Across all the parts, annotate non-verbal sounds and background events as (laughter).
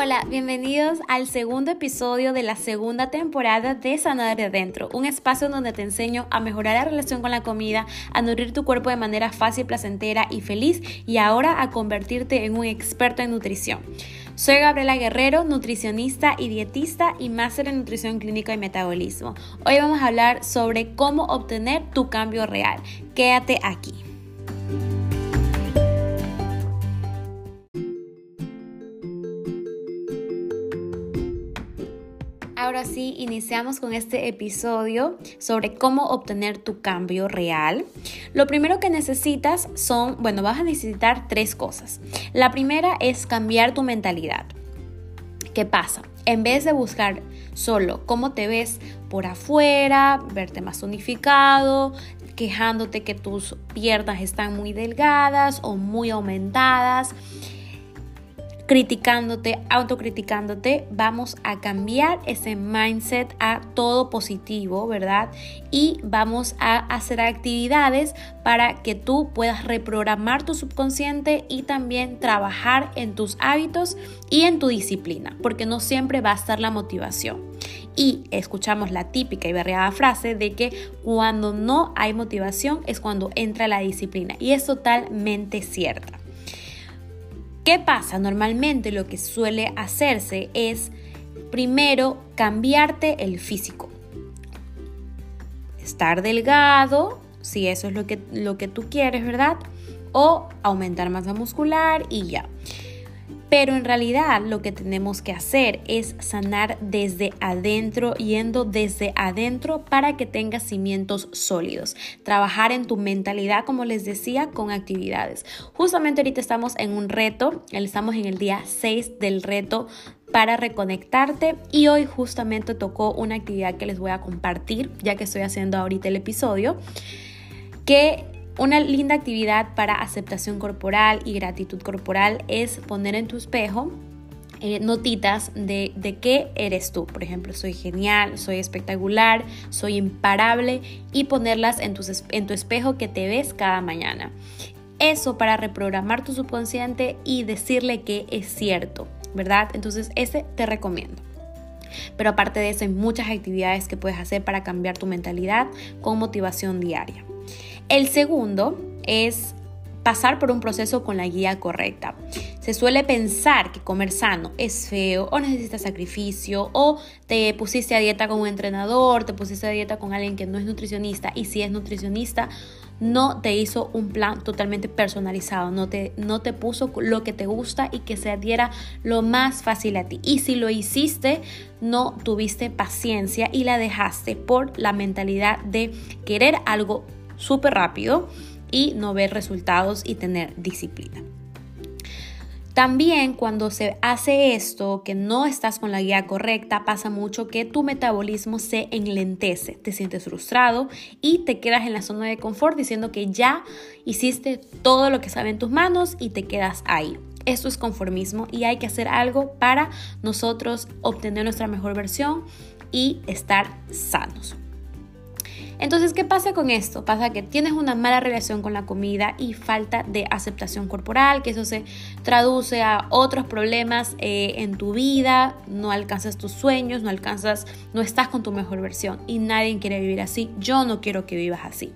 Hola, bienvenidos al segundo episodio de la segunda temporada de Sanar de Adentro, un espacio donde te enseño a mejorar la relación con la comida, a nutrir tu cuerpo de manera fácil, placentera y feliz y ahora a convertirte en un experto en nutrición. Soy Gabriela Guerrero, nutricionista y dietista y máster en nutrición clínica y metabolismo. Hoy vamos a hablar sobre cómo obtener tu cambio real. Quédate aquí. Ahora iniciamos con este episodio sobre cómo obtener tu cambio real. Lo primero que necesitas son, bueno, vas a necesitar tres cosas. La primera es cambiar tu mentalidad. ¿Qué pasa? En vez de buscar solo cómo te ves por afuera, verte más unificado, quejándote que tus piernas están muy delgadas o muy aumentadas, criticándote, autocriticándote, vamos a cambiar ese mindset a todo positivo, ¿verdad? Y vamos a hacer actividades para que tú puedas reprogramar tu subconsciente y también trabajar en tus hábitos y en tu disciplina, porque no siempre va a estar la motivación. Y escuchamos la típica y berreada frase de que cuando no hay motivación es cuando entra la disciplina. Y es totalmente cierta. ¿Qué pasa? Normalmente lo que suele hacerse es primero cambiarte el físico. Estar delgado, si eso es lo que, lo que tú quieres, ¿verdad? O aumentar masa muscular y ya. Pero en realidad lo que tenemos que hacer es sanar desde adentro, yendo desde adentro para que tengas cimientos sólidos. Trabajar en tu mentalidad, como les decía, con actividades. Justamente ahorita estamos en un reto, estamos en el día 6 del reto para reconectarte y hoy justamente tocó una actividad que les voy a compartir, ya que estoy haciendo ahorita el episodio, que una linda actividad para aceptación corporal y gratitud corporal es poner en tu espejo eh, notitas de, de, qué eres tú. Por ejemplo, soy genial, soy espectacular, soy imparable y ponerlas en tu, en tu espejo que te ves cada mañana. Eso para reprogramar tu subconsciente y decirle que es cierto, ¿verdad? Entonces ese te recomiendo. Pero aparte de eso hay muchas actividades que puedes hacer para cambiar tu mentalidad con motivación diaria. El segundo es pasar por un proceso con la guía correcta. Se suele pensar que comer sano es feo o necesita sacrificio o te pusiste a dieta con un entrenador, te pusiste a dieta con alguien que no es nutricionista y si es nutricionista no te hizo un plan totalmente personalizado, no te, no te puso lo que te gusta y que se adhiera lo más fácil a ti. Y si lo hiciste, no tuviste paciencia y la dejaste por la mentalidad de querer algo súper rápido y no ver resultados y tener disciplina. También cuando se hace esto, que no estás con la guía correcta, pasa mucho que tu metabolismo se enlentece, te sientes frustrado y te quedas en la zona de confort diciendo que ya hiciste todo lo que sabe en tus manos y te quedas ahí. Esto es conformismo y hay que hacer algo para nosotros obtener nuestra mejor versión y estar sanos. Entonces, ¿qué pasa con esto? Pasa que tienes una mala relación con la comida y falta de aceptación corporal, que eso se traduce a otros problemas eh, en tu vida, no alcanzas tus sueños, no alcanzas, no estás con tu mejor versión y nadie quiere vivir así. Yo no quiero que vivas así.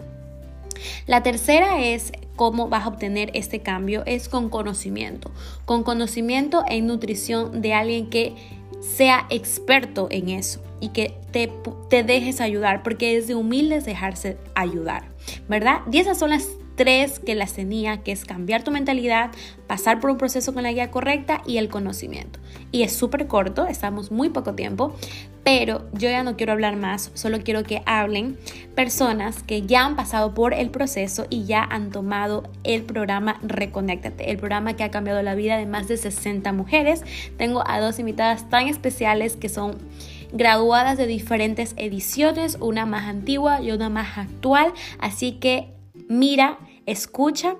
La tercera es cómo vas a obtener este cambio es con conocimiento, con conocimiento en nutrición de alguien que sea experto en eso y que te, te dejes ayudar, porque es de humildes dejarse ayudar, ¿verdad? Y esas son las tres que las tenía, que es cambiar tu mentalidad, pasar por un proceso con la guía correcta y el conocimiento. Y es súper corto, estamos muy poco tiempo, pero yo ya no quiero hablar más, solo quiero que hablen personas que ya han pasado por el proceso y ya han tomado el programa Reconéctate, el programa que ha cambiado la vida de más de 60 mujeres. Tengo a dos invitadas tan especiales que son graduadas de diferentes ediciones, una más antigua y una más actual. Así que mira, escucha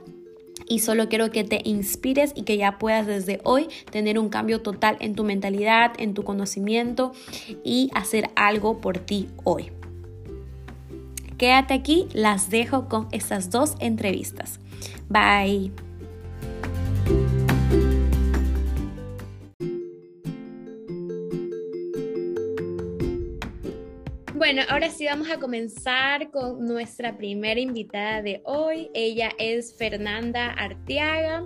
y solo quiero que te inspires y que ya puedas desde hoy tener un cambio total en tu mentalidad, en tu conocimiento y hacer algo por ti hoy. Quédate aquí, las dejo con estas dos entrevistas. Bye. Bueno, ahora sí vamos a comenzar con nuestra primera invitada de hoy. Ella es Fernanda Arteaga.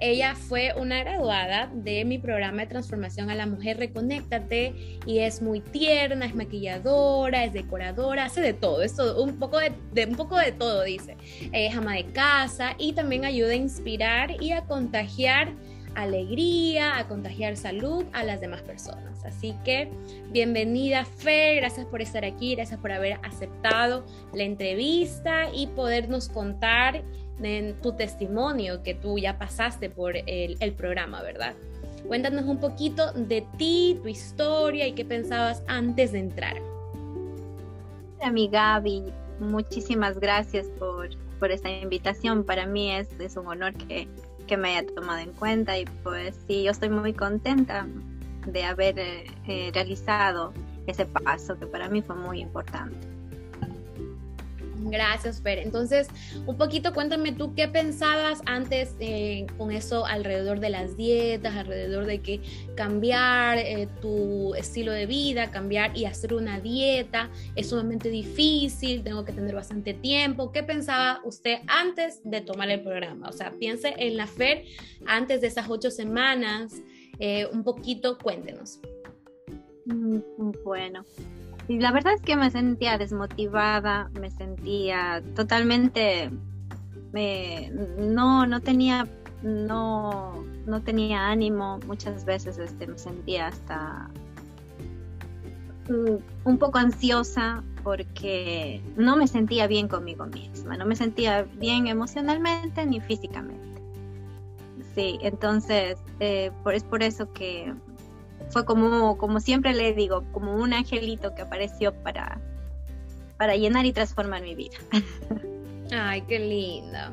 Ella fue una graduada de mi programa de transformación a la mujer Reconéctate y es muy tierna, es maquilladora, es decoradora, hace de todo, es un poco de, un poco de todo, dice. Es ama de casa y también ayuda a inspirar y a contagiar alegría, a contagiar salud a las demás personas. Así que bienvenida Fer, gracias por estar aquí, gracias por haber aceptado la entrevista y podernos contar tu testimonio que tú ya pasaste por el, programa, ¿verdad? Cuéntanos un poquito de ti, tu historia y qué pensabas antes de entrar. Mi Gaby, muchísimas gracias por, por esta invitación. Para mí es, es un honor que, que, me haya tomado en cuenta y pues sí, yo estoy muy contenta de haber eh, eh realizado ese paso que para mí fue muy importante. Gracias, Fer. Entonces, un poquito cuéntame tú qué pensabas antes eh, con eso alrededor de las dietas, alrededor de que cambiar eh, tu estilo de vida, cambiar y hacer una dieta es sumamente difícil, tengo que tener bastante tiempo. ¿Qué pensaba usted antes de tomar el programa? O sea, piense en la Fer antes de esas ocho semanas. Eh, un poquito, cuéntenos. Mm, bueno, y la verdad es que me sentía desmotivada, me sentía totalmente, no, no tenía, no, no tenía ánimo, muchas veces este, me sentía hasta un poco ansiosa porque no me sentía bien conmigo misma, no me sentía bien emocionalmente ni físicamente. Sí, entonces eh, es por eso que fue como, como siempre le digo, como un angelito que apareció para, para llenar y transformar mi vida. Ay, qué linda.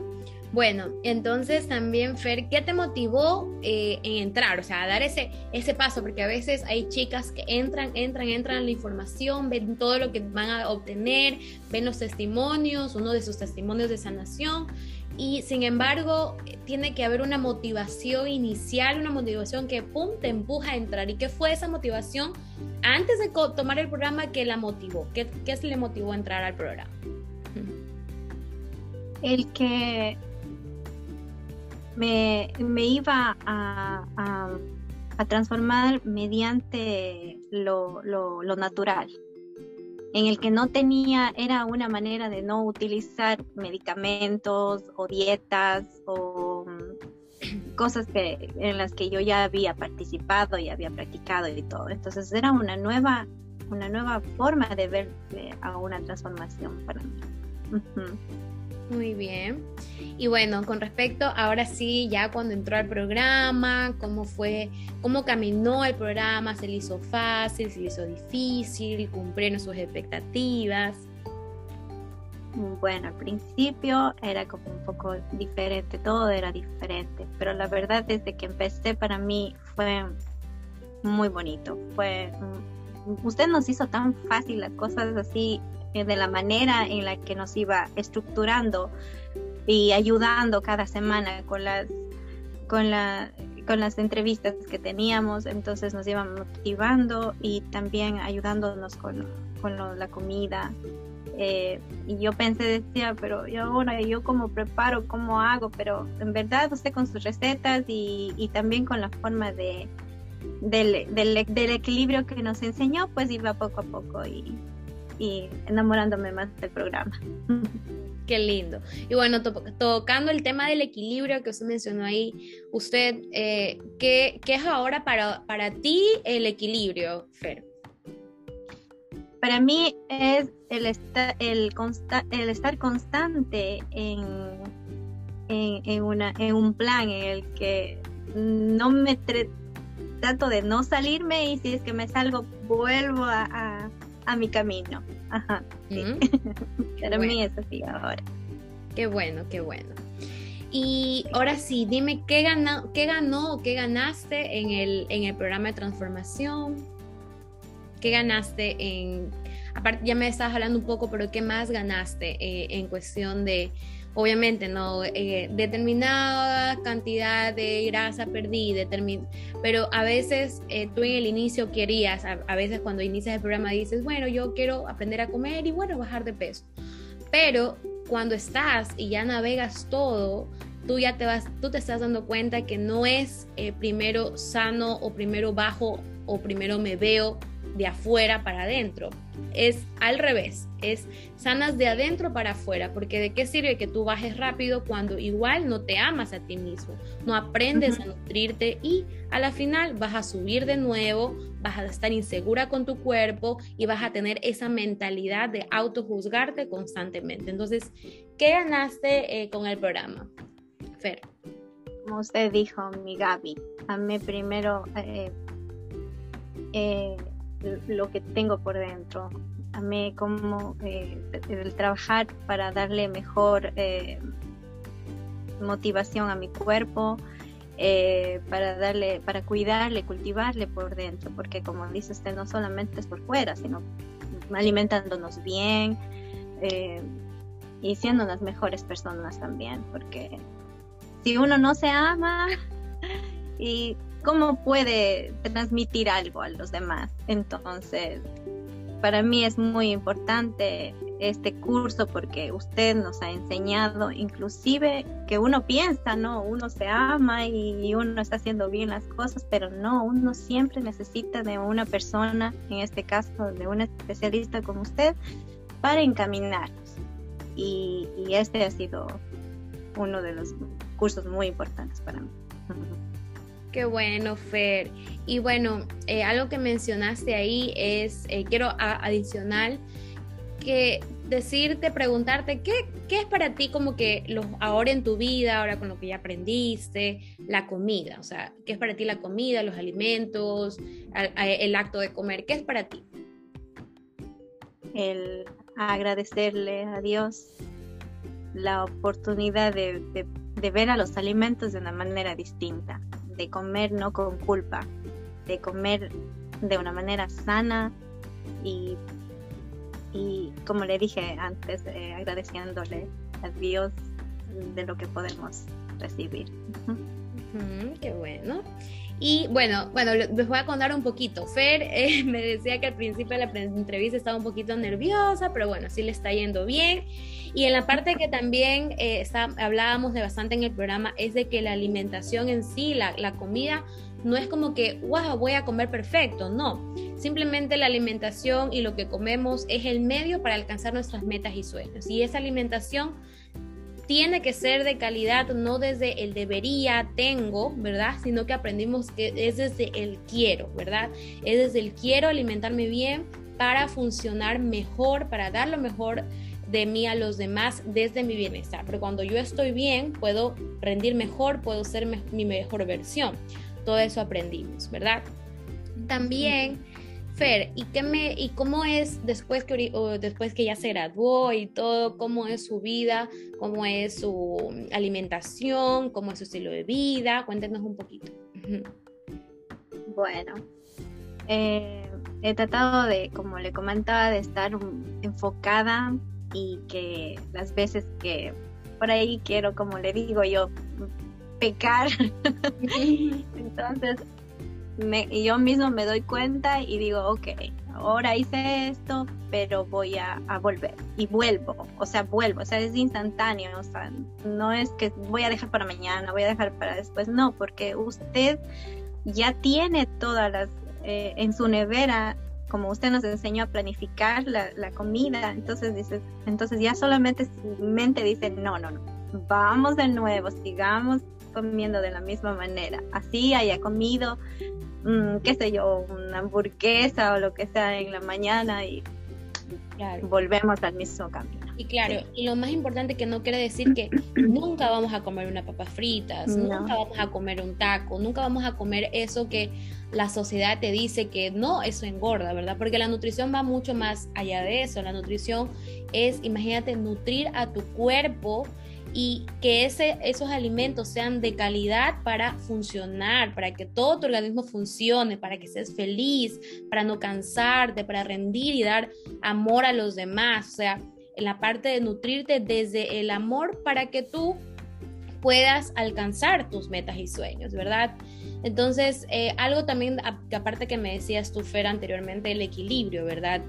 Bueno, entonces también, Fer, ¿qué te motivó eh, en entrar? O sea, a dar ese, ese paso, porque a veces hay chicas que entran, entran, entran en la información, ven todo lo que van a obtener, ven los testimonios, uno de sus testimonios de sanación, y sin embargo tiene que haber una motivación inicial, una motivación que pum, te empuja a entrar. ¿Y qué fue esa motivación antes de tomar el programa que la motivó? ¿Qué, qué le motivó a entrar al programa? El que me, iba a, transformar mediante lo natural en el que no tenía, era una manera de no utilizar medicamentos o dietas o mm, (clears throat) cosas que, en las que yo ya había participado y había practicado y todo. Entonces era una nueva, una nueva forma de ver a una transformación para mí. Muy bien. Y bueno, con respecto, ahora sí, ya cuando entró al programa, cómo fue, cómo caminó el programa, se le hizo fácil, se le hizo difícil, cumplieron sus expectativas. Bueno, al principio era como un poco diferente, todo era diferente, pero la verdad desde que empecé para mí fue muy bonito. Fue, mm, usted nos hizo tan fácil las cosas así de la manera en la que nos iba estructurando y ayudando cada semana con las con la con las entrevistas que teníamos, entonces nos iban motivando y también ayudándonos con, con la comida. Eh, y yo pensé, decía, pero yo ahora yo cómo preparo, cómo hago, pero en verdad usted con sus recetas y, también con la forma de, del, del, del, equilibrio que nos enseñó, pues iba poco a poco y, y enamorándome más del programa. Qué lindo. Y bueno, tocando el tema del equilibrio que usted mencionó ahí, usted, eh, ¿qué, ¿qué, es ahora para, para ti el equilibrio, Fer? Para mí es el, el, el estar constante en, en, en, una, en un plan en el que no me trato de no salirme y si es que me salgo vuelvo a a mi camino. Ajá. Sí. (laughs) Para mí es así ahora. Qué bueno, qué bueno. Y ahora sí, dime qué ganó, qué ganó o qué ganaste en el, en el programa de transformación. ¿Qué ganaste en, aparte ya me estabas hablando un poco, pero qué más ganaste eh, en cuestión de obviamente, ¿no? Eh, determinada cantidad de grasa perdí, pero a veces eh, tú en el inicio querías, a, veces cuando inicias el programa dices, bueno, yo quiero aprender a comer y bueno, bajar de peso. Pero cuando estás y ya navegas todo, tú ya te vas, tú te estás dando cuenta que no es eh, primero sano o primero bajo o primero me veo de afuera para adentro. Es al revés, es sanas de adentro para afuera, porque de qué sirve que tú bajes rápido cuando igual no te amas a ti mismo, no aprendes a nutrirte y a la final vas a subir de nuevo, vas a estar insegura con tu cuerpo y vas a tener esa mentalidad de autojuzgarte constantemente. Entonces, ¿qué ganaste eh, con el programa? Fer. Como usted dijo, mi Gaby, a mí primero eh, eh, lo que tengo por dentro. A mí como eh, el trabajar para darle mejor eh, motivación a mi cuerpo, eh, para darle, para cuidarle, cultivarle por dentro, porque como dice usted, no solamente es por fuera, sino alimentándonos bien y siendo las mejores personas también, porque si uno no se ama (laughs) y cómo puede transmitir algo a los demás. Entonces, para mí es muy importante este curso porque usted nos ha enseñado inclusive que uno piensa, ¿no? Uno se ama y uno está haciendo bien las cosas, pero no, uno siempre necesita de una persona, en este caso de un especialista como usted, para encaminarnos. Y, y este ha sido uno de los cursos muy importantes para mí. Qué bueno, Fer. Y bueno, eh, algo que mencionaste ahí es, eh, quiero adicional, que decirte, preguntarte, ¿qué, ¿qué, es para ti como que los, ahora en tu vida, ahora con lo que ya aprendiste, la comida? O sea, ¿qué es para ti la comida, los alimentos, el acto de comer? ¿Qué es para ti? El agradecerle a Dios la oportunidad de, de ver a los alimentos de una manera distinta de comer no con culpa, de comer de una manera sana y, y como le dije antes, eh, agradeciéndole a Dios de lo que podemos recibir. qué bueno. Y bueno, bueno, les voy a contar un poquito. Fer (laughs) eh, me decía que al principio de la entrevista estaba un poquito nerviosa, pero bueno, sí le está yendo bien. Y en la parte que también eh, hablábamos de bastante en el programa es de que la alimentación en sí, la, la comida, no es como que, wow, voy a comer perfecto, no. Simplemente la alimentación y lo que comemos es el medio para alcanzar nuestras metas y sueños. Y esa alimentación tiene que ser de calidad, no desde el debería, tengo, ¿verdad? Sino que aprendimos que es desde el quiero, ¿verdad? Es desde el quiero alimentarme bien para funcionar mejor, para dar lo mejor de mí a los demás desde mi bienestar. Pero cuando yo estoy bien, puedo rendir mejor, puedo ser mi mejor versión. Todo eso aprendimos, ¿verdad? También Fer, ¿y, qué me, ¿y cómo es después que, después que ya se graduó y todo? ¿Cómo es su vida? ¿Cómo es su alimentación? ¿Cómo es su estilo de vida? Cuéntenos un poquito. Bueno, eh, he tratado de, como le comentaba, de estar enfocada y que las veces que por ahí quiero, como le digo yo, pecar, (laughs) entonces y yo mismo me doy cuenta y digo, ok, ahora hice esto, pero voy a, volver. Y vuelvo, o sea, vuelvo, o sea, es instantáneo, o sea, no es que voy a dejar para mañana, voy a dejar para después, no, porque usted ya tiene todas las, eh, en su nevera, como usted nos enseñó a planificar la, la comida, entonces dices, entonces ya solamente su mente dice, no, no, no, vamos de nuevo, sigamos comiendo de la misma manera. Así haya comido Mm, qué sé yo, una hamburguesa o lo que sea en la mañana y volvemos al mismo camino. Y claro, y lo más importante que no quiere decir que (clears throat) nunca vamos a comer una papa fritas, nunca vamos a comer un taco, nunca vamos a comer eso que la sociedad te dice que no, eso engorda, ¿verdad? Porque la nutrición va mucho más allá de eso. La nutrición es, imagínate, nutrir a tu cuerpo y que esos alimentos sean de calidad para funcionar, para que todo tu organismo funcione, para que seas feliz, para no cansarte, para rendir y dar amor a los demás. O sea, en la parte de nutrirte desde el amor para que tú puedas alcanzar tus metas y sueños, ¿verdad? Entonces, eh, algo también, aparte que me decías tú, Fer, anteriormente, el equilibrio, ¿verdad?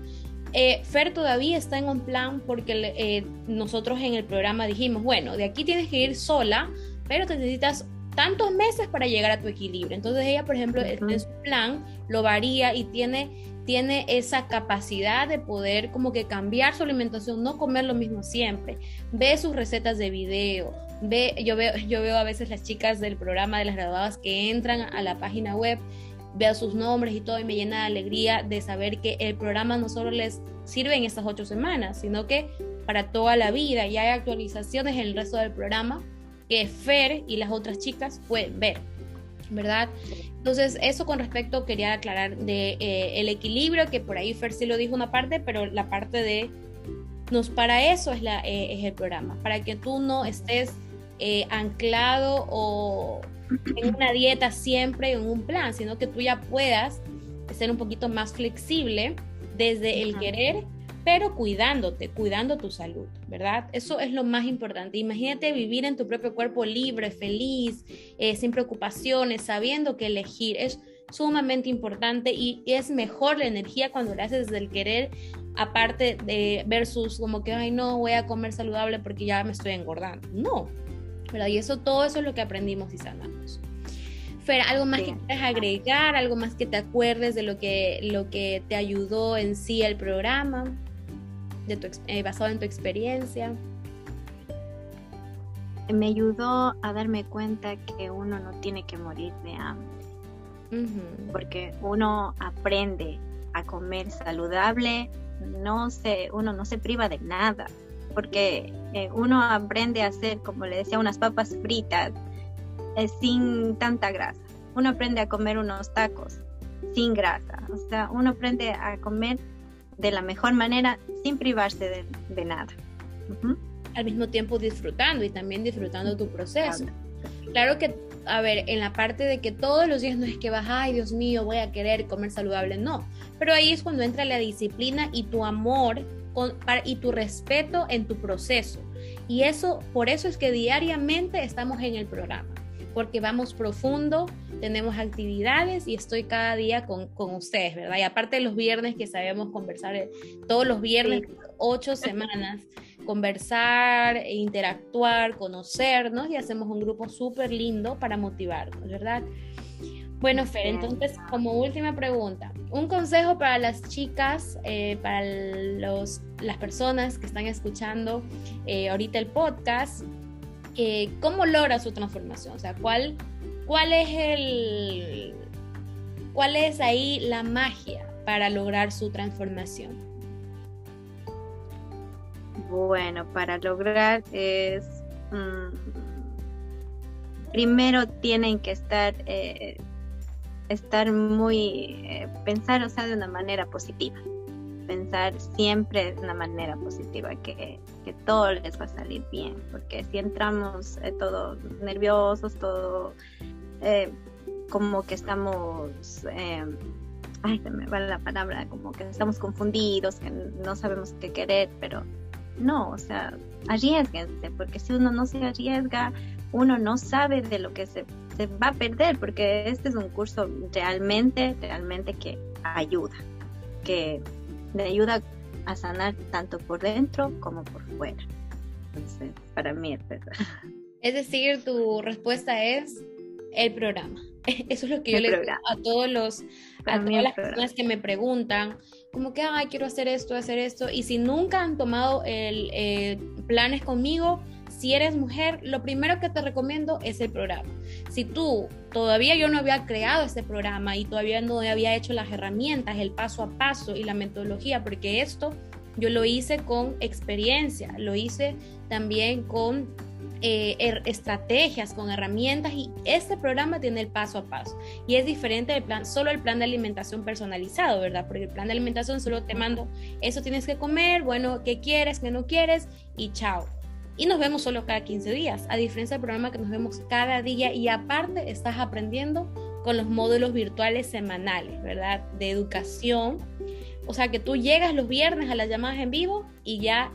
Eh, Fer todavía está en un plan porque eh, nosotros en el programa dijimos, bueno, de aquí tienes que ir sola, pero te necesitas tantos meses para llegar a tu equilibrio. Entonces ella, por ejemplo, en su plan lo varía y tiene, tiene esa capacidad de poder como que cambiar su alimentación, no comer lo mismo siempre. Ve sus recetas de video, ve, yo veo, yo veo a veces las chicas del programa de las graduadas que entran a la página web veo sus nombres y todo y me llena de alegría de saber que el programa no solo les sirve en estas ocho semanas, sino que para toda la vida y hay actualizaciones en el resto del programa que Fer y las otras chicas pueden ver, ¿verdad? Entonces, eso con respecto quería aclarar de eh, el equilibrio, que por ahí Fer sí lo dijo una parte, pero la parte de nos para eso es, la, eh, es el programa, para que tú no estés eh, anclado o en una dieta siempre, en un plan, sino que tú ya puedas ser un poquito más flexible desde el querer, pero cuidándote, cuidando tu salud, ¿verdad? Eso es lo más importante. Imagínate vivir en tu propio cuerpo libre, feliz, eh, sin preocupaciones, sabiendo que elegir es sumamente importante y es mejor la energía cuando la haces desde el querer, aparte de versus como que, ay, no, voy a comer saludable porque ya me estoy engordando. No, y eso, todo eso es lo que aprendimos y sanamos. Fer, ¿algo más que quieras agregar? ¿Algo más que te acuerdes de lo que, lo que te ayudó en sí el programa? De tu, eh, basado en tu experiencia. Me ayudó a darme cuenta que uno no tiene que morir de hambre. Porque uno aprende a comer saludable, no se, uno no se priva de nada porque eh, uno aprende a hacer, como le decía, unas papas fritas eh, sin tanta grasa. Uno aprende a comer unos tacos sin grasa. O sea, uno aprende a comer de la mejor manera sin privarse de, nada. Al mismo tiempo disfrutando y también disfrutando tu proceso. Claro que, a ver, en la parte de que todos los días no es que vas, ay Dios mío, voy a querer comer saludable, no. Pero ahí es cuando entra la disciplina y tu amor y tu respeto en tu proceso. Y eso, por eso es que diariamente estamos en el programa, porque vamos profundo, tenemos actividades y estoy cada día con, con ustedes, ¿verdad? Y aparte de los viernes que sabemos conversar, eh, todos los viernes, ocho semanas, conversar, e interactuar, conocernos y hacemos un grupo súper lindo para motivarnos, ¿verdad? Bueno, Fer, entonces como última pregunta, un consejo para las chicas, eh, para los, las personas que están escuchando eh, ahorita el podcast, eh, ¿cómo logra su transformación? O sea, ¿cuál, cuál es el, cuál es ahí la magia para lograr su transformación? Bueno, para lograr es mm, primero tienen que estar estar muy, eh, pensar, o sea, de una manera positiva, pensar siempre de una manera positiva, que, todo les va a salir bien, porque si entramos eh, todos nerviosos, todo eh, como que estamos, ay, se me va la palabra, como que estamos confundidos, que no sabemos qué querer, pero no, o sea, arriesguense, porque si uno no se arriesga, uno no sabe de lo que se se va a perder porque este es un curso realmente, realmente que ayuda, que le ayuda a sanar tanto por dentro como por fuera. Entonces, para mí es verdad. Es decir, tu respuesta es el programa. (laughs) Eso es lo que yo le digo a todos los, a todas las personas que me preguntan, como que, ay, quiero hacer esto, hacer esto, y si nunca han tomado el, eh, planes conmigo, si eres mujer, lo primero que te recomiendo es el programa. Si tú todavía yo no había creado este programa y todavía no había hecho las herramientas, el paso a paso y la metodología, porque esto yo lo hice con experiencia, lo hice también con eh, er, estrategias, con herramientas y este programa tiene el paso a paso y es diferente del plan, solo el plan de alimentación personalizado, ¿verdad? Porque el plan de alimentación solo te mando, eso tienes que comer, bueno, ¿qué quieres, qué no quieres? Y chao y nos vemos solo cada 15 días, a diferencia del programa que nos vemos cada día y aparte estás aprendiendo con los módulos virtuales semanales, ¿verdad? De educación. O sea que tú llegas los viernes a las llamadas en vivo y ya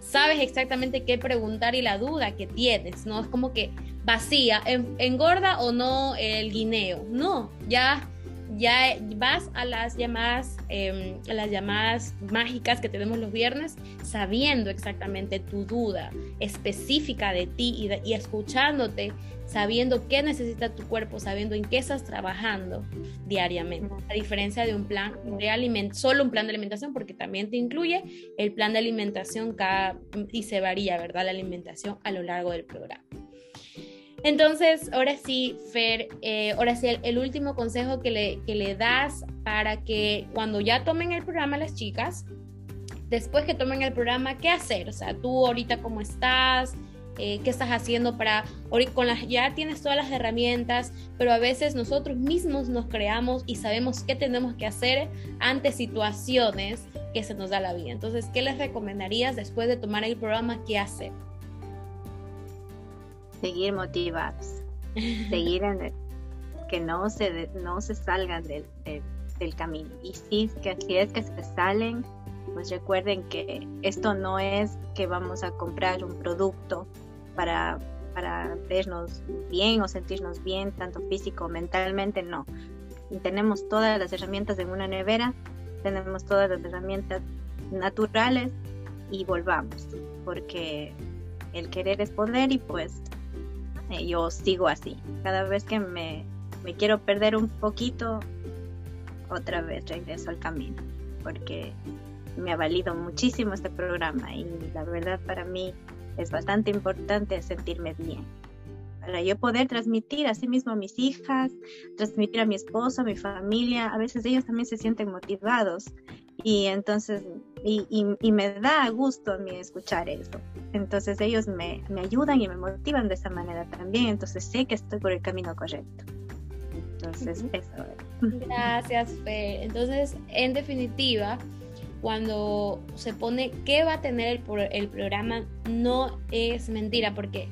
sabes exactamente qué preguntar y la duda que tienes, ¿no? Es como que vacía, engorda o no el guineo, no, ya ya vas a las llamadas, em, las llamadas mágicas que tenemos los viernes, sabiendo exactamente tu duda específica de ti y, y, escuchándote, sabiendo qué necesita tu cuerpo, sabiendo en qué estás trabajando diariamente. A diferencia de un plan de alimentación, solo un plan de alimentación, porque también te incluye el plan de alimentación cada, y se varía, ¿verdad? La alimentación a lo largo del programa. Entonces, ahora sí, Fer, eh, ahora sí, el, último consejo que le, que le das para que cuando ya tomen el programa las chicas, después que tomen el programa, ¿qué hacer? O sea, tú ahorita cómo estás, eh, qué estás haciendo para, con las, ya tienes todas las herramientas, pero a veces nosotros mismos nos creamos y sabemos qué tenemos que hacer ante situaciones que se nos da la vida. Entonces, ¿qué les recomendarías después de tomar el programa? ¿Qué hacer? Seguir motivados, seguir en que no se, no se salgan del, del, camino. Y si, que, si es que se salen, pues recuerden que esto no es que vamos a comprar un producto para, para vernos bien o sentirnos bien, tanto físico o mentalmente, no. Tenemos todas las herramientas en una nevera, tenemos todas las herramientas naturales y volvamos, porque el querer es poder y pues yo sigo así. Cada vez que me, me quiero perder un poquito, otra vez regreso al camino, porque me ha valido muchísimo este programa y la verdad para mí es bastante importante sentirme bien. Para yo poder transmitir a sí mismo a mis hijas, transmitir a mi esposo, a mi familia, a veces ellos también se sienten motivados y entonces, y, y, me da gusto a mí escuchar eso. Entonces ellos me, me, ayudan y me motivan de esa manera también. Entonces sé que estoy por el camino correcto. Entonces, eso. Gracias, Fe. Entonces, en definitiva, cuando se pone qué va a tener el, el programa, no es mentira, porque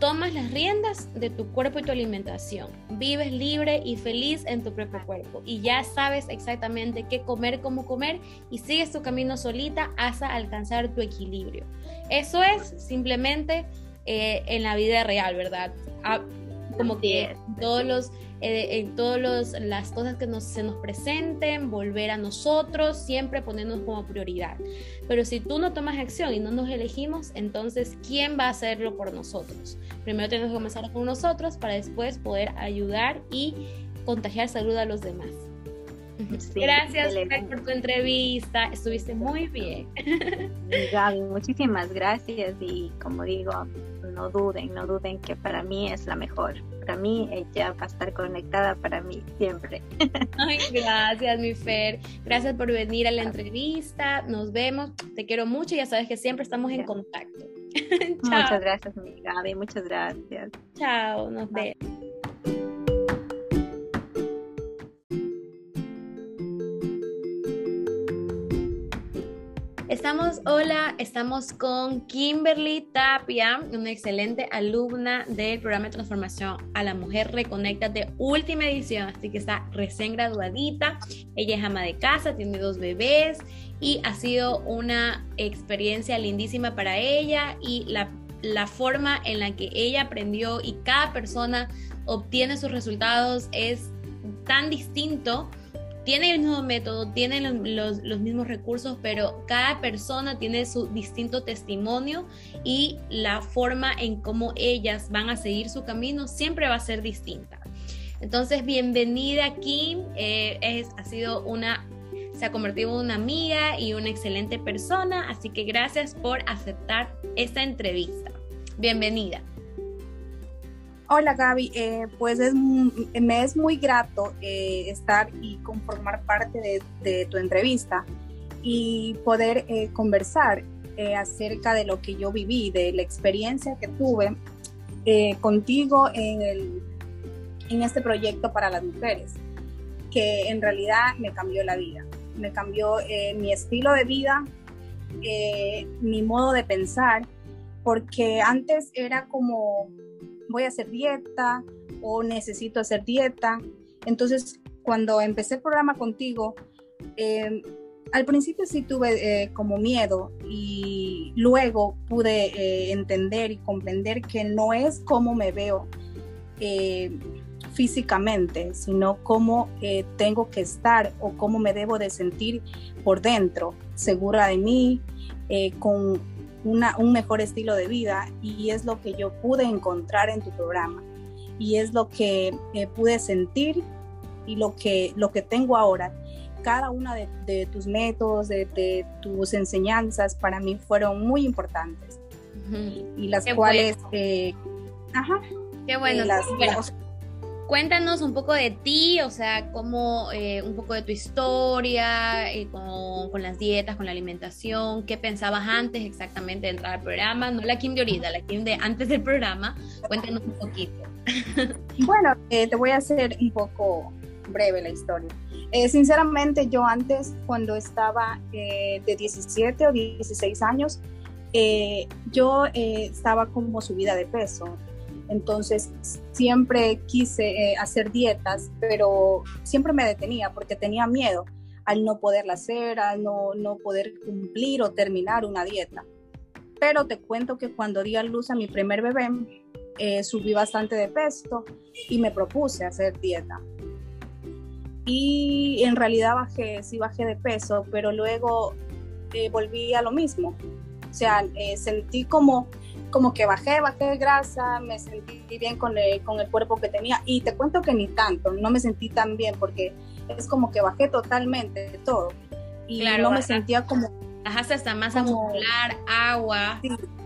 tomas las riendas de tu cuerpo y tu alimentación. Vives libre y feliz en tu propio cuerpo y ya sabes exactamente qué comer, cómo comer y sigues tu camino solita hasta alcanzar tu equilibrio. Eso es simplemente eh, en la vida real, ¿verdad? Ah, como que todos los eh, en todas las cosas que nos, se nos presenten, volver a nosotros, siempre ponernos como prioridad. Pero si tú no tomas acción y no nos elegimos, entonces, ¿quién va a hacerlo por nosotros? Primero tenemos que comenzar con nosotros para después poder ayudar y contagiar salud a los demás. Gracias por tu entrevista, estuviste muy bien. (laughs) Gaby, muchísimas gracias y como digo, no duden, no duden que para mí es la mejor. Para mí ella va a estar conectada para mí siempre. (laughs) Ay, gracias, mi Fer. Gracias por venir a la entrevista. Nos vemos. Te quiero mucho. Ya sabes que siempre estamos en contacto. (laughs) muchas gracias, mi Gaby. Muchas gracias. Chao, nos vemos. Estamos, hola, estamos con Kimberly Tapia, una excelente alumna del programa de transformación a la mujer Reconecta de última edición, así que está recién graduadita. Ella es ama de casa, tiene dos bebés y ha sido una experiencia lindísima para ella y la, la forma en la que ella aprendió y cada persona obtiene sus resultados es tan distinto tienen el mismo método, tienen los, mismos recursos, pero cada persona tiene su distinto testimonio y la forma en cómo ellas van a seguir su camino siempre va a ser distinta. Entonces, bienvenida Kim, eh, es, ha sido una, se ha convertido en una amiga y una excelente persona, así que gracias por aceptar esta entrevista. Bienvenida. Hola Gaby, eh, pues es, me es muy grato eh, estar y conformar parte de, tu entrevista y poder eh, conversar acerca de lo que yo viví, de la experiencia que tuve contigo en, este proyecto para las mujeres, que en realidad me cambió la vida, me cambió mi estilo de vida, mi modo de pensar, porque antes era como voy a hacer dieta o necesito hacer dieta. Entonces, cuando empecé el programa contigo, em, al principio sí tuve eh, como miedo y luego pude eh, entender y comprender que no es como me veo eh, físicamente, sino cómo tengo que estar o cómo me debo de sentir por dentro, segura de mí, con un mejor estilo de vida y es lo que yo pude encontrar en tu programa y es lo que pude sentir y lo que, lo que tengo ahora cada una de, tus métodos, de, tus enseñanzas, para mí fueron muy importantes. Y las cuales... Eh, ajá. Qué bueno. Cuéntanos un poco de ti, o sea, cómo, eh, un poco de tu historia, eh, con, las dietas, con la alimentación, qué pensabas antes exactamente de entrar al programa, no la Kim de ahorita, la Kim de antes del programa, cuéntanos un poquito. (laughs) bueno, te voy a hacer un poco breve la historia. Eh, sinceramente, yo antes, cuando estaba eh, de 17 o 16 años, eh, yo estaba como subida de peso. Entonces, siempre quise hacer dietas, pero siempre me detenía porque tenía miedo al no poderla hacer, al no, no poder cumplir o terminar una dieta. Pero te cuento que cuando di a luz a mi primer bebé, subí bastante de peso y me propuse hacer dieta y en realidad bajé, sí bajé de peso, pero luego eh, volví a lo mismo. O sea, eh, sentí como, como que bajé, bajé de grasa, me sentí bien con el, con el cuerpo que tenía y te cuento que ni tanto, no me sentí tan bien porque es como que bajé totalmente de todo y no me sentía como... Bajaste hasta masa muscular, agua,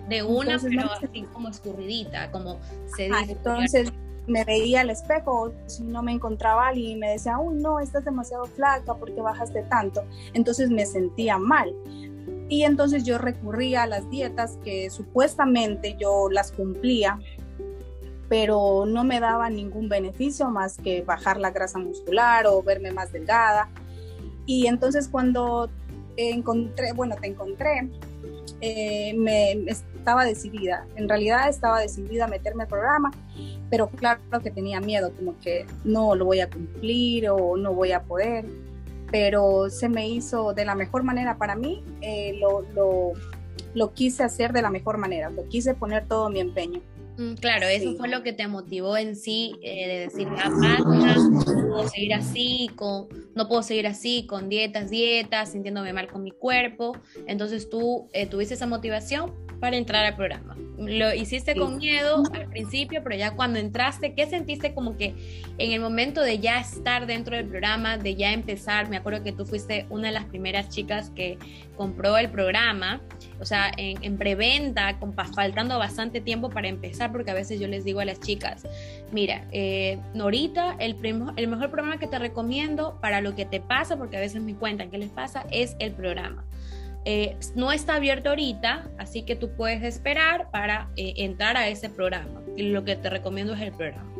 de una, pero así como escurridita, como se dice. entonces me veía al espejo, si no me encontraba alguien y me decía, uy, no, estás demasiado flaca porque bajaste tanto. Entonces me sentía mal. Y entonces yo recurría a las dietas que supuestamente yo las cumplía, pero no me daba ningún beneficio más que bajar la grasa muscular o verme más delgada. Y entonces cuando encontré, bueno, te encontré, eh, me estaba decidida, en realidad estaba decidida a meterme al programa pero claro que tenía miedo, como que no lo voy a cumplir o no voy a poder, pero se me hizo de la mejor manera para mí, eh, lo, lo, lo, quise hacer de la mejor manera, lo quise poner todo mi empeño. Mm, claro, eso fue lo que te motivó en sí, eh, de decir, ah, no puedo seguir así, con, no puedo seguir así, con dietas, dietas, sintiéndome mal con mi cuerpo. Entonces tú eh, tuviste esa motivación para entrar al programa. Lo hiciste con miedo al principio, pero ya cuando entraste, ¿qué sentiste como que en el momento de ya estar dentro del programa, de ya empezar? Me acuerdo que tú fuiste una de las primeras chicas que compró el programa, o sea, en, preventa, con, faltando bastante tiempo para empezar, porque a veces yo les digo a las chicas, mira, eh, Norita, el, el mejor programa que te recomiendo para lo que te pasa, porque a veces me cuentan qué les pasa, es el programa. Eh, no está abierto ahorita, así que tú puedes esperar para eh, entrar a ese programa. Y lo que te recomiendo es el programa.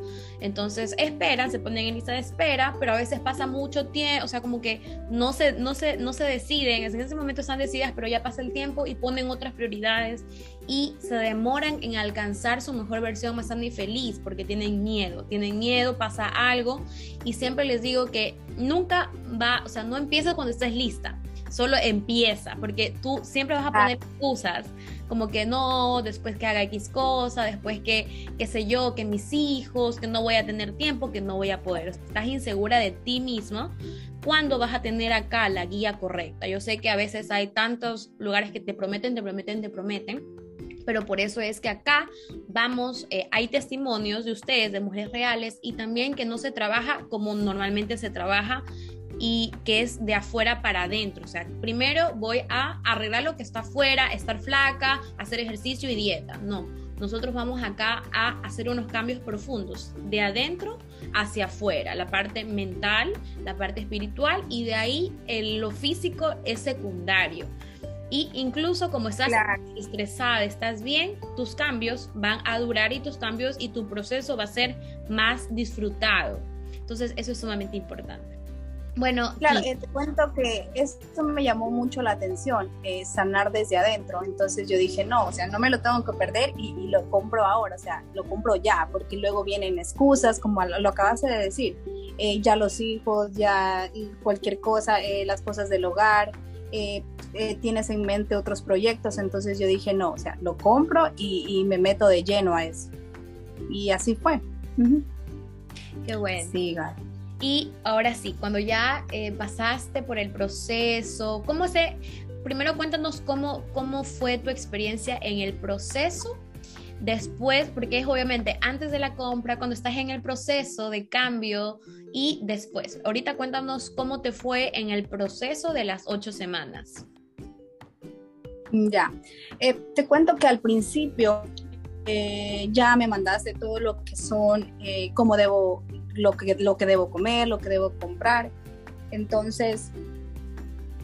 Entonces esperan, se ponen en lista de espera, pero a veces pasa mucho tiempo, o sea, como que no se, no se, no se deciden, en ese momento están decididas, pero ya pasa el tiempo y ponen otras prioridades y se demoran en alcanzar su mejor versión más sana y feliz porque tienen miedo, tienen miedo, pasa algo y siempre les digo que nunca va, o sea, no empieza cuando estés lista solo empieza, porque tú siempre vas a poner excusas, como que no, después que haga X cosa, después que, qué sé yo, que mis hijos, que no voy a tener tiempo, que no voy a poder. Estás insegura de ti mismo. ¿Cuándo vas a tener acá la guía correcta? Yo sé que a veces hay tantos lugares que te prometen, te prometen, te prometen, pero por eso es que acá vamos, eh, hay testimonios de ustedes, de mujeres reales, y también que no se trabaja como normalmente se trabaja y que es de afuera para adentro. O sea, primero voy a arreglar lo que está afuera, estar flaca, hacer ejercicio y dieta. No, nosotros vamos acá a hacer unos cambios profundos, de adentro hacia afuera, la parte mental, la parte espiritual y de ahí lo físico es secundario. Y incluso como estás estresada, estás bien, tus cambios van a durar y tus cambios y tu proceso va a ser más disfrutado. Entonces eso es sumamente importante. Bueno, claro, eh, te cuento que esto me llamó mucho la atención, eh, sanar desde adentro. Entonces yo dije, no, o sea, no me lo tengo que perder y, lo compro ahora, o sea, lo compro ya, porque luego vienen excusas, como lo, acabas de decir, eh, ya los hijos, ya cualquier cosa, las cosas del hogar. tienes en mente otros proyectos, entonces yo dije, no, o sea, lo compro y, me meto de lleno a eso. Y así fue. Qué bueno. Sí, Y ahora sí, cuando ya eh, pasaste por el proceso, ¿cómo se, primero cuéntanos cómo, cómo fue tu experiencia en el proceso después, porque es obviamente antes de la compra, cuando estás en el proceso de cambio y después. Ahorita cuéntanos cómo te fue en el proceso de las ocho semanas. Ya, eh, te cuento que al principio eh, ya me mandaste todo lo que son, cómo debo, lo que, lo que debo comer, lo que debo comprar. Entonces,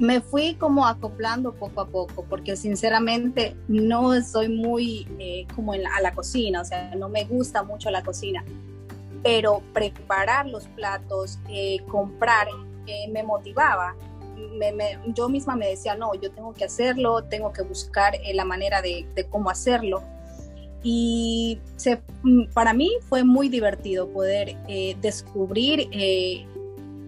me fui como acoplando poco a poco, porque sinceramente no soy muy eh, como en a la cocina, o sea, no me gusta mucho la cocina, pero preparar los platos, eh, comprar, eh, me motivaba. yo misma me decía, no, yo tengo que hacerlo, tengo que buscar la manera de, cómo hacerlo. Y se, para mí fue muy divertido poder descubrir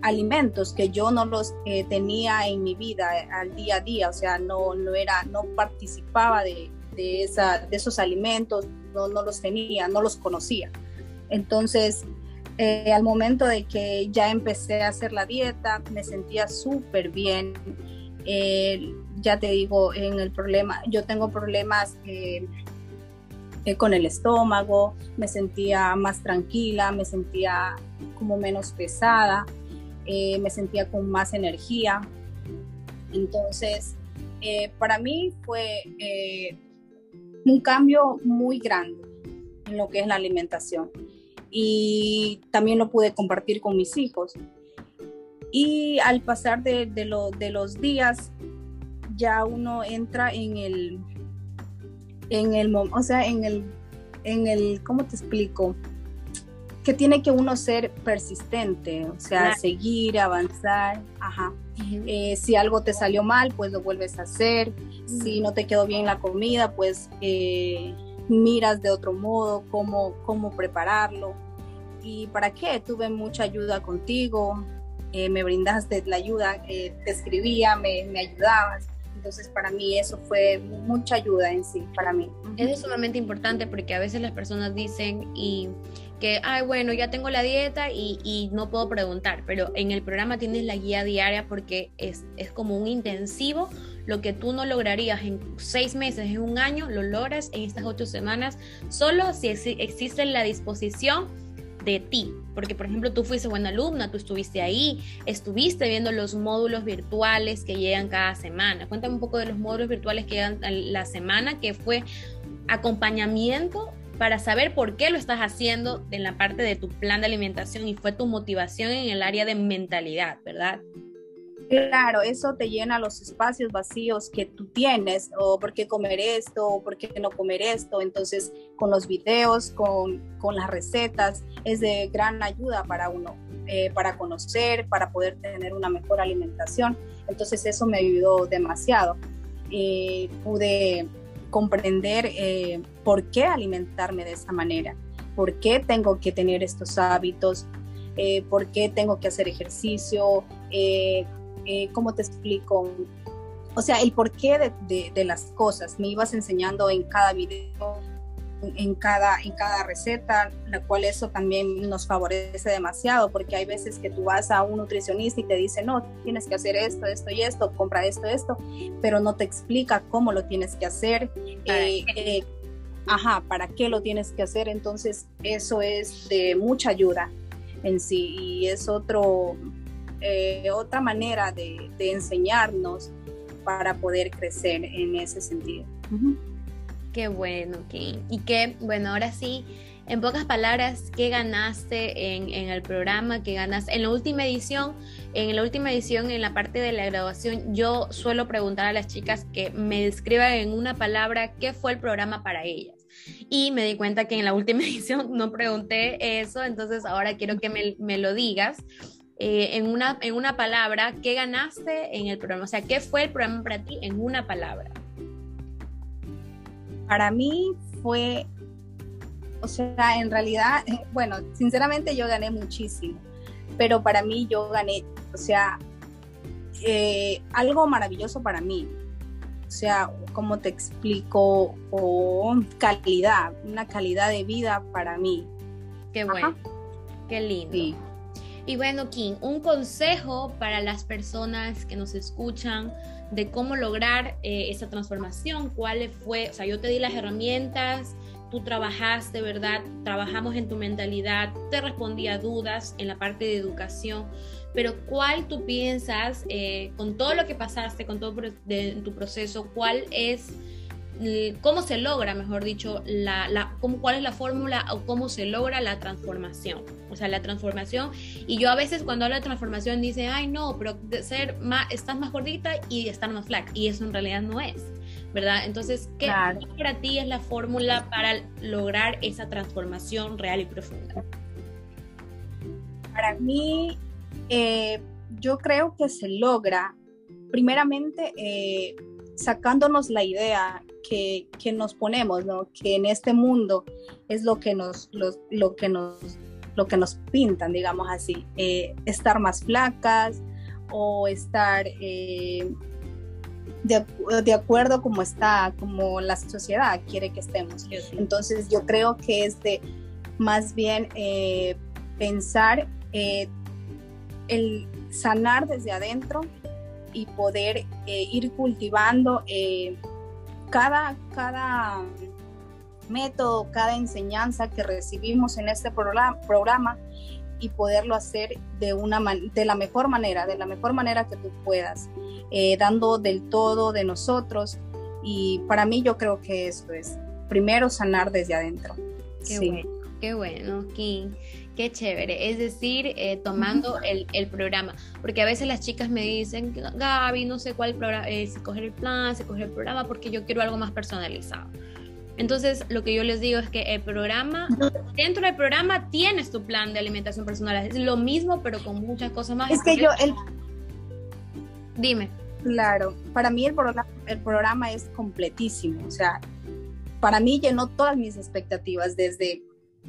alimentos que yo no los eh, tenía en mi vida eh, al día a día, o sea, no, no, era, no participaba de, de, esos alimentos, no, no, los tenía, no los conocía. Entonces, eh, al momento de que ya empecé a hacer la dieta, me sentía súper bien. ya te digo, en el problema, yo tengo problemas con el estómago, me sentía más tranquila, me sentía como menos pesada. Eh, me sentía con más energía. Entonces, eh, para mí fue eh, un cambio muy grande en lo que es la alimentación. Y también lo pude compartir con mis hijos. Y al pasar de los días, ya uno entra en el, en el, o sea, en el, en el, ¿cómo te explico? que tiene que uno ser persistente, o sea, seguir, avanzar, ajá. Eh, si algo te salió mal, pues lo vuelves a hacer. Si no te quedó bien la comida, pues eh, miras de otro modo cómo, cómo prepararlo. ¿Y para qué? Tuve mucha ayuda contigo, eh, me brindaste la ayuda, te escribía, me, me ayudabas. Entonces para mí eso fue mucha ayuda en sí, para mí. Eso es sumamente importante porque a veces las personas dicen y que, ay, bueno, ya tengo la dieta y, no puedo preguntar, pero en el programa tienes la guía diaria porque es, es como un intensivo. Lo que tú no lograrías en seis meses, en un año, lo logras en estas ocho semanas, solo si existe la disposición de ti, porque por ejemplo tú fuiste buena alumna, tú estuviste ahí, estuviste viendo los módulos virtuales que llegan cada semana. Cuéntame un poco de los módulos virtuales que llegan la semana, que fue acompañamiento para saber por qué lo estás haciendo en la parte de tu plan de alimentación y fue tu motivación en el área de mentalidad, ¿verdad? Claro, eso te llena los espacios vacíos que tú tienes, o por qué comer esto, o por qué no comer esto. Entonces, con los videos, con, con las recetas, es de gran ayuda para uno, eh, para conocer, para poder tener una mejor alimentación. Entonces, eso me ayudó demasiado. Eh, pude comprender eh, por qué alimentarme de esa manera, por qué tengo que tener estos hábitos, por qué tengo que hacer ejercicio, eh, ¿cómo te explico? O sea, el porqué de, de las cosas. Me ibas enseñando en cada video en cada, en cada receta, la cual eso también nos favorece demasiado, porque hay veces que tú vas a un nutricionista y te dice, no, tienes que hacer esto, esto y esto, compra esto, esto, pero no te explica cómo lo tienes que hacer. Eh, eh, ajá, ¿para qué lo tienes que hacer? Entonces, eso es de mucha ayuda en sí y es otro, eh, otra manera de, enseñarnos para poder crecer en ese sentido. Qué bueno, Kim. Y qué, bueno, ahora sí, en pocas palabras, ¿qué ganaste en, el programa? ¿Qué ganaste? En la última edición, en la última edición, en la parte de la graduación, yo suelo preguntar a las chicas que me describan en una palabra qué fue el programa para ellas. Y me di cuenta que en la última (laughs) edición no pregunté eso, entonces ahora quiero que me, lo digas. Eh, en, una, en una palabra, ¿qué ganaste en el programa? O sea, ¿qué fue el programa para ti en una palabra? Para mí fue, o sea, en realidad, (laughs) bueno, sinceramente yo gané muchísimo, pero para mí yo gané, o sea, eh, algo maravilloso para mí. O sea, como te explico, o calidad, una calidad de vida para mí. Qué bueno, qué lindo. Y bueno, Kim, un consejo para las personas que nos escuchan de cómo lograr eh, esa transformación, cuál fue, o sea, yo te di las herramientas, tú trabajaste, ¿verdad? Trabajamos en tu mentalidad, te respondí a dudas en la parte de educación, pero ¿cuál tú piensas, eh, con todo lo que pasaste, con todo tu proceso, cuál es, cómo se logra, mejor dicho, la, la cómo, cuál es la fórmula o cómo se logra la transformación? O sea, la transformación. Y yo a veces cuando hablo de transformación dice, ay no, pero de ser más, estás más gordita y estar más flaca. Y eso en realidad no es. ¿verdad? Entonces, ¿qué para ti es la fórmula para lograr esa transformación real y profunda? Para mí, eh, yo creo que se logra, primeramente, eh, sacándonos la idea que, nos ponemos, ¿no? Que en este mundo es lo que nos, lo, que nos, lo que nos pintan, digamos así, eh, estar más flacas o estar de, acuerdo como está, como la sociedad quiere que estemos. Entonces yo creo que es de más bien eh, pensar eh, el sanar desde adentro y poder eh, ir cultivando cada, cada método, cada enseñanza que recibimos en este programa, y poderlo hacer de, una de la mejor manera, de la mejor manera que tú puedas, eh, dando del todo de nosotros. Y para mí yo creo que esto es, primero sanar desde adentro. Qué bueno, qué bueno, King. Qué chévere, es decir, eh, tomando el, el, programa, porque a veces las chicas me dicen, Gaby, no sé cuál programa, eh, si coger el plan, si coger el programa, porque yo quiero algo más personalizado. Entonces, lo que yo les digo es que el programa, dentro del programa tienes tu plan de alimentación personal. Es lo mismo, pero con muchas cosas más. Es que yo, el... Dime. Claro, para mí el programa, el programa es completísimo. O sea, para mí llenó todas mis expectativas desde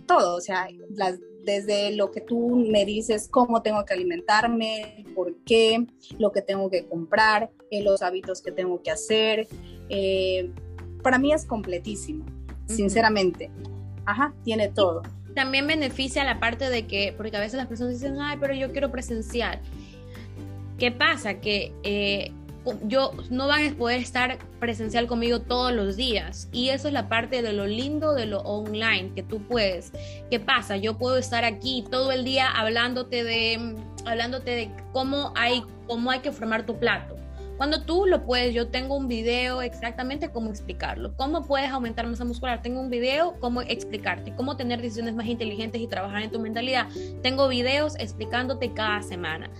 todo. O sea, las, desde lo que tú me dices, cómo tengo que alimentarme, por qué, lo que tengo que comprar, eh, los hábitos que tengo que hacer. Eh, para mí es completísimo, sinceramente. Ajá, tiene todo. También beneficia la parte de que, porque a veces las personas dicen, ay, pero yo quiero presenciar. ¿Qué pasa? Que eh, yo no van a poder estar presencial conmigo todos los días y eso es la parte de lo lindo de lo online que tú puedes. ¿Qué pasa? Yo puedo estar aquí todo el día hablándote de hablándote de cómo hay cómo hay que formar tu plato cuando tú lo puedes, yo tengo un video exactamente cómo explicarlo. ¿Cómo puedes aumentar masa muscular? Tengo un video cómo explicarte, cómo tener decisiones más inteligentes y trabajar en tu mentalidad. Tengo videos explicándote cada semana.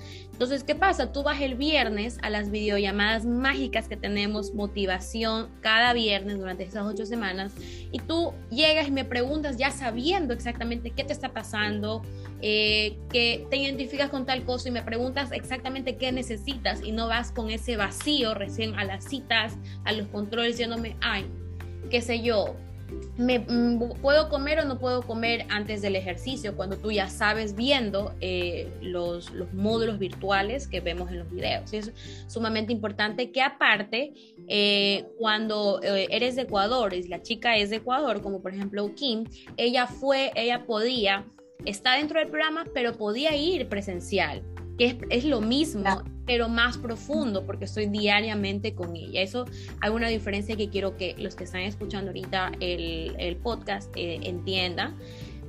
Entonces, ¿qué pasa? Tú vas el viernes a las videollamadas mágicas que tenemos, motivación, cada viernes durante esas ocho semanas, y tú llegas y me preguntas ya sabiendo exactamente qué te está pasando, eh, que te identificas con tal cosa y me preguntas exactamente qué necesitas y no vas con ese vacío recién a las citas, a los controles, diciéndome, ay, qué sé yo, me, mm, ¿Puedo comer o no puedo comer antes del ejercicio? Cuando tú ya sabes viendo eh, los, los, módulos virtuales que vemos en los videos. es sumamente importante que aparte, eh, cuando eh, eres de Ecuador y la chica es de Ecuador, como por ejemplo Kim, ella fue, ella podía, está dentro del programa, pero podía ir presencial que es, lo mismo, pero más profundo, porque estoy diariamente con ella. Eso hay una diferencia que quiero que los que están escuchando ahorita el, podcast eh, entiendan,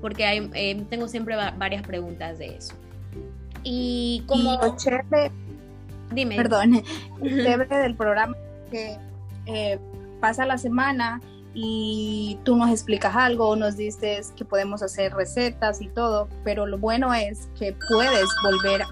porque hay, eh, tengo siempre varias preguntas de eso. Y como... dime. Perdón, chévere del programa que eh, pasa la semana y tú nos explicas algo, nos dices que podemos hacer recetas y todo, pero lo bueno es que puedes volver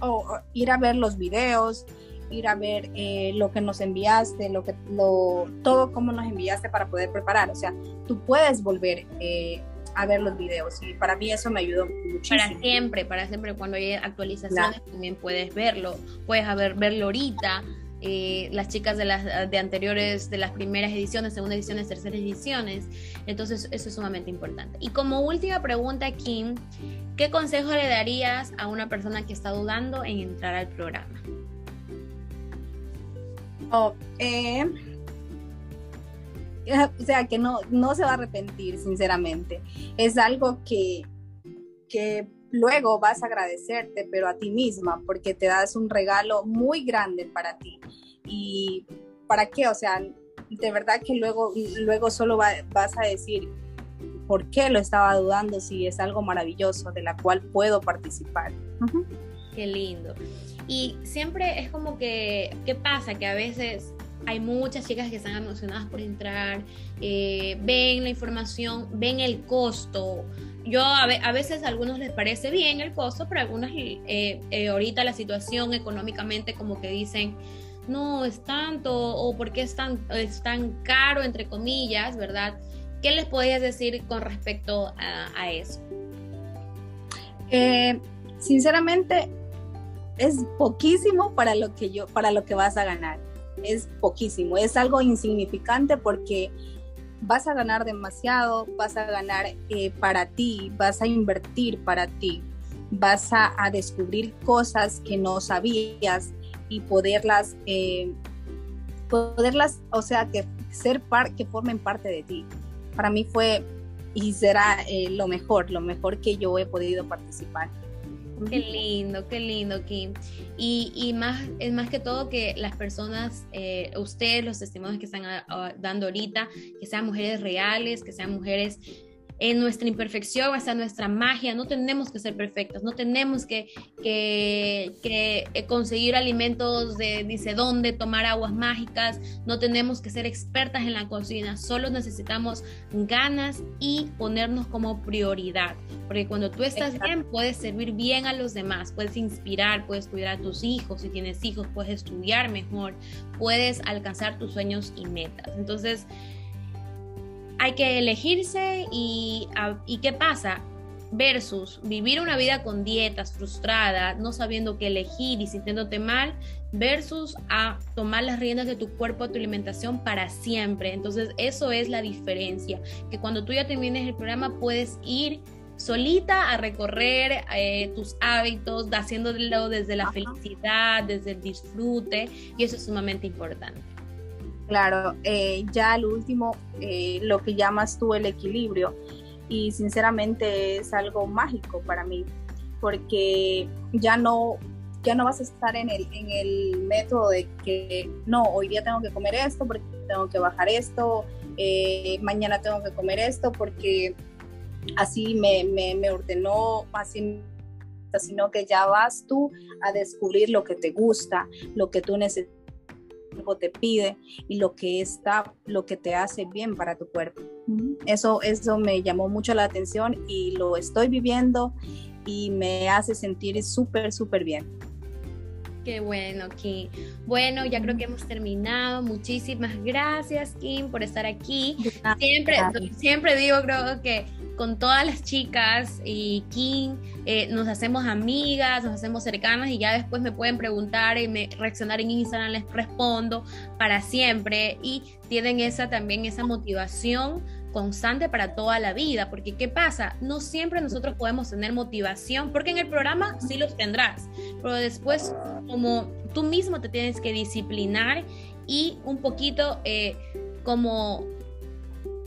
o ir a ver los videos, ir a ver eh, lo que nos enviaste, lo que, lo, todo cómo nos enviaste para poder preparar. O sea, tú puedes volver eh, a ver los videos y para mí eso me ayudó muchísimo. Para siempre, para siempre, cuando hay actualizaciones también puedes verlo, puedes haber, verlo ahorita. Eh, las chicas de las de anteriores, de las primeras ediciones, segunda ediciones, terceras ediciones. Entonces, eso es sumamente importante. Y como última pregunta, Kim, ¿qué consejo le darías a una persona que está dudando en entrar al programa? Oh, eh, (laughs) o sea, que no, no se va a arrepentir, sinceramente. Es algo que, que luego vas a agradecerte, pero a ti misma, porque te das un regalo muy grande para ti. ¿Y para qué? O sea, de verdad que luego, luego solo vas a decir, ¿por qué lo estaba dudando si es algo maravilloso de la cual puedo participar? Qué lindo. Y siempre es como que, ¿qué pasa? Que a veces hay muchas chicas que están emocionadas por entrar, eh, ven la información, ven el costo. Yo a, veces a algunos les parece bien el costo, pero a algunos eh, eh, ahorita la situación económicamente como que dicen, no, es tanto, o porque es tan, es tan caro, entre comillas, ¿verdad? ¿Qué les podías decir con respecto a, eso? sinceramente, es poquísimo para lo que yo, para lo que vas a ganar. Es poquísimo, es algo insignificante porque vas a ganar demasiado, vas a ganar eh, para ti, vas a invertir para ti, vas a, descubrir cosas que no sabías y poderlas, eh, poderlas, o sea, que ser par, que formen parte de ti. Para mí fue y será eh, lo mejor, lo mejor que yo he podido participar. Qué lindo, qué lindo, Kim. Y, y más, es más que todo que las personas, eh, ustedes, los testimonios que están ah, ah, dando ahorita, que sean mujeres reales, que sean mujeres en nuestra imperfección, hasta nuestra magia. No tenemos que ser perfectas, no tenemos que, que, eh, conseguir alimentos de dice dónde, tomar aguas mágicas, no tenemos que ser expertas en la cocina, solo necesitamos ganas y ponernos como prioridad. Porque cuando tú estás bien, puedes servir bien a los demás, puedes inspirar, puedes cuidar a tus hijos, si tienes hijos, puedes estudiar mejor, puedes alcanzar tus sueños y metas. Entonces, hay que elegirse y, y qué pasa versus vivir una vida con dietas, frustrada, no sabiendo qué elegir y sintiéndote mal, versus a tomar las riendas de tu cuerpo, tu alimentación para siempre. Entonces eso es la diferencia, que cuando tú ya termines el programa puedes ir solita a recorrer eh, tus hábitos, haciéndolo desde la felicidad, desde el disfrute, y eso es sumamente importante. Claro, eh, ya al último, eh, lo que llamas tú el equilibrio, y sinceramente es algo mágico para mí, porque ya no, ya no vas a estar en el, en el método de que no, hoy día tengo que comer esto porque tengo que bajar esto, eh, mañana tengo que comer esto porque así me, me, ordenó, así sino que ya vas tú a descubrir lo que te gusta, lo que tú necesitas te pide y lo que está, lo que te hace bien para tu cuerpo. Eso, eso me llamó mucho la atención y lo estoy viviendo y me hace sentir súper, súper bien. Qué bueno, Kim. Bueno, ya creo que hemos terminado. Muchísimas gracias, Kim, por estar aquí. Siempre, siempre digo, creo que con todas las chicas y Kim eh, nos hacemos amigas, nos hacemos cercanas y ya después me pueden preguntar y me reaccionar en Instagram, les respondo para siempre y tienen esa también esa motivación constante para toda la vida, porque ¿qué pasa? No siempre nosotros podemos tener motivación, porque en el programa sí los tendrás, pero después como tú mismo te tienes que disciplinar y un poquito eh, como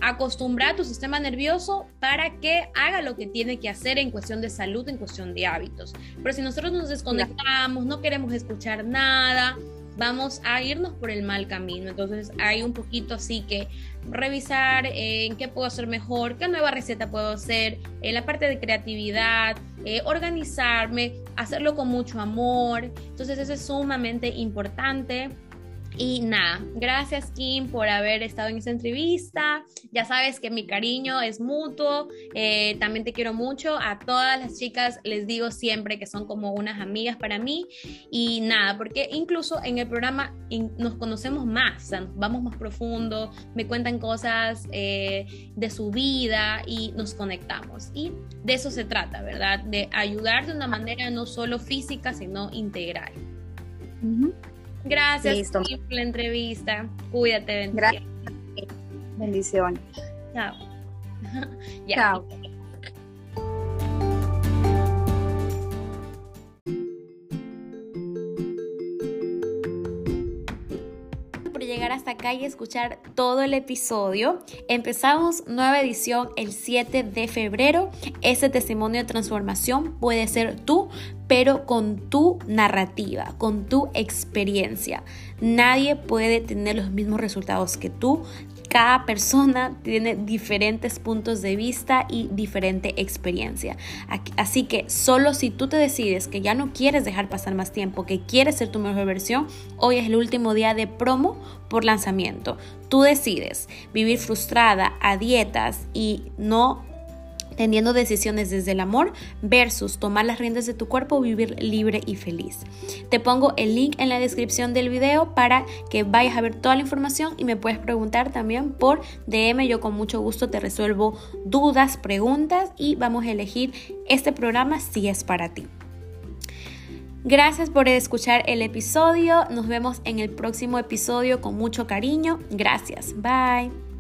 acostumbrar a tu sistema nervioso para que haga lo que tiene que hacer en cuestión de salud, en cuestión de hábitos. Pero si nosotros nos desconectamos, no queremos escuchar nada, vamos a irnos por el mal camino. Entonces hay un poquito así que revisar en qué puedo hacer mejor, qué nueva receta puedo hacer, en la parte de creatividad, eh, organizarme, hacerlo con mucho amor. Entonces eso es sumamente importante. Y nada, gracias Kim por haber estado en esta entrevista. Ya sabes que mi cariño es mutuo. Eh, también te quiero mucho. A todas las chicas les digo siempre que son como unas amigas para mí. Y nada, porque incluso en el programa nos conocemos más, vamos más profundo, me cuentan cosas eh, de su vida y nos conectamos. Y de eso se trata, ¿verdad? De ayudar de una manera no solo física, sino integral. Gracias por la entrevista. Cuídate, bendiciones. Gracias. Bendiciones. Chao. (laughs) Chao. Hasta acá y escuchar todo el episodio. Empezamos nueva edición el 7 de febrero. Ese testimonio de transformación puede ser tú, pero con tu narrativa, con tu experiencia. Nadie puede tener los mismos resultados que tú. Cada persona tiene diferentes puntos de vista y diferente experiencia. Así que solo si tú te decides que ya no quieres dejar pasar más tiempo, que quieres ser tu mejor versión, hoy es el último día de promo por lanzamiento. Tú decides vivir frustrada a dietas y no teniendo decisiones desde el amor versus tomar las riendas de tu cuerpo, vivir libre y feliz. Te pongo el link en la descripción del video para que vayas a ver toda la información y me puedes preguntar también por DM. Yo con mucho gusto te resuelvo dudas, preguntas y vamos a elegir este programa si es para ti. Gracias por escuchar el episodio. Nos vemos en el próximo episodio con mucho cariño. Gracias. Bye.